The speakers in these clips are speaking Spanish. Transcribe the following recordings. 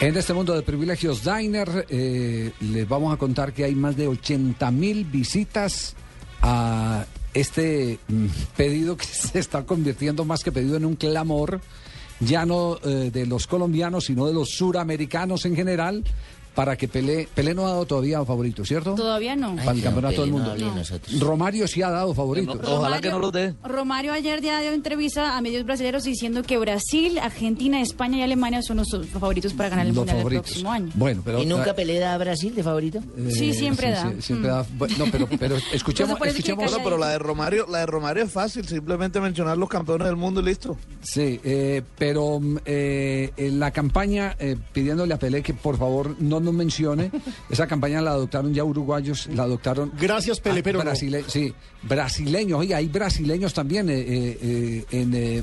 En este mundo de privilegios Diner, eh, les vamos a contar que hay más de 80 mil visitas a este mm, pedido que se está convirtiendo más que pedido en un clamor, ya no eh, de los colombianos, sino de los suramericanos en general, para que Pelé, Pelé no ha dado todavía favorito, ¿cierto? Todavía no. Para el campeonato del no, mundo. No. Romario sí ha dado favorito. Ojalá que no los dé. Romario ayer ya dio entrevista a medios brasileños diciendo que Brasil, Argentina, España y Alemania son los favoritos para ganar el Los mundial el favoritos. próximo año. Bueno, pero ¿Y nunca Pelé da a Brasil de favorito? eh, Sí, siempre da. siempre Mm. da. Bueno, No, pero, pero escuchemos, escuchemos. Bueno, pero la de Romario, la de Romario es fácil, simplemente mencionar los campeones del mundo y listo. Sí, eh, pero mm, eh, en la campaña eh, pidiéndole a Pelé que por favor no nos mencione, esa campaña la adoptaron ya uruguayos, la adoptaron. Gracias, Pelé, Ah, pero no. Sí, brasileños, oye, hay brasileños también eh, eh, eh, en eh,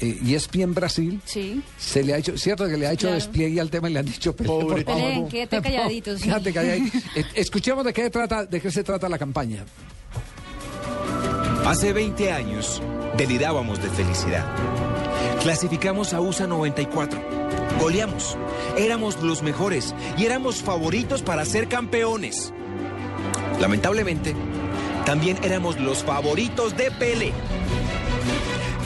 eh, ESPN Brasil. Sí. Se le ha hecho, cierto que le ha hecho Claro. despliegue al tema y le han dicho, Pelé, Pobre por favor. Pelé, quédate calladito, sí. Quédate calladito. Eh, Escuchemos de qué trata, de qué se trata la campaña. Hace 20 años delirábamos de felicidad. Clasificamos a USA 94. Goleamos. Éramos los mejores y éramos favoritos para ser campeones. Lamentablemente, también éramos los favoritos de Pele.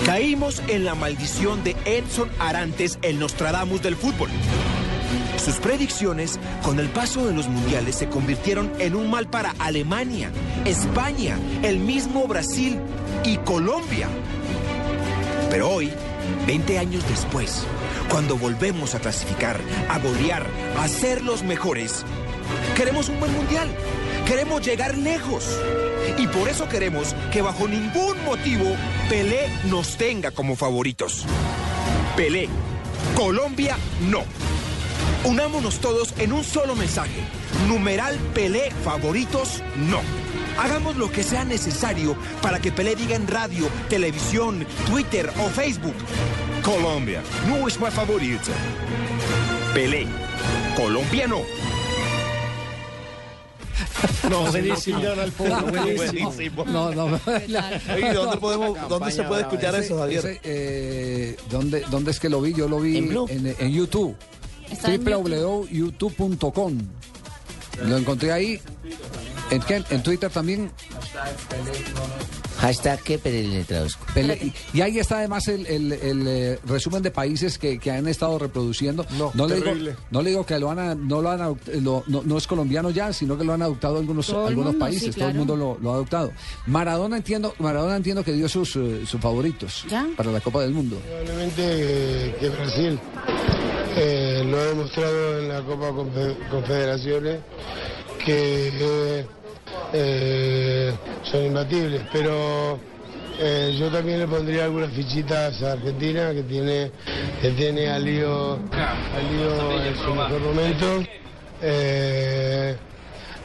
Caímos en la maldición de Edson Arantes, el Nostradamus del fútbol. Sus predicciones con el paso de los mundiales se convirtieron en un mal para Alemania, España, el mismo Brasil y Colombia. Pero hoy, 20 años después, cuando volvemos a clasificar, a golear, a ser los mejores, queremos un buen mundial. Queremos llegar lejos. Y por eso queremos que bajo ningún motivo Pelé nos tenga como favoritos. Pelé. Colombia no. Unámonos todos en un solo mensaje. Numeral Pelé favoritos no. Hagamos lo que sea necesario para que Pelé diga en radio, televisión, Twitter o Facebook. Colombia no es mi favorita. Pelé. Colombia no. No, buenísimo. al pueblo, buenísimo. No, no. Oye, ¿dónde, podemos, ¿Dónde se puede escuchar Ese- eso, Javier? ese, eh, ¿dónde, ¿Dónde es que lo vi? Yo lo vi ¿En en, en YouTube. Www.youtube.com. Lo encontré ahí. ¿En, qué? ¿En Twitter también? Hashtag que Pelé le traduzco. Pele- y ahí está además el, el- el, eh, resumen de países que, que han estado reproduciendo. No, le digo, no le digo que lo han, no lo han lo- no, no es colombiano ya, sino que lo han adoptado algunos, Todo algunos mundo, países. sí, Todo el mundo lo, lo ha adoptado. Maradona entiendo, Maradona entiendo que dio sus, eh, sus favoritos ¿Ya? para la Copa del Mundo. Probablemente eh, que Brasil eh, lo ha demostrado en la Copa Confe- Confederaciones que eh, eh, son imbatibles, pero eh, yo también le pondría algunas fichitas a Argentina que tiene que tiene a Lío, a Lío en su mejor momento. Eh,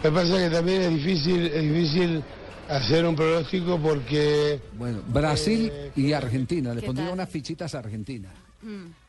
me pasa que también es difícil, es difícil hacer un pronóstico porque Bueno, Brasil Eh, y Argentina. Le ¿qué pondría tal? unas fichitas a Argentina. Mm.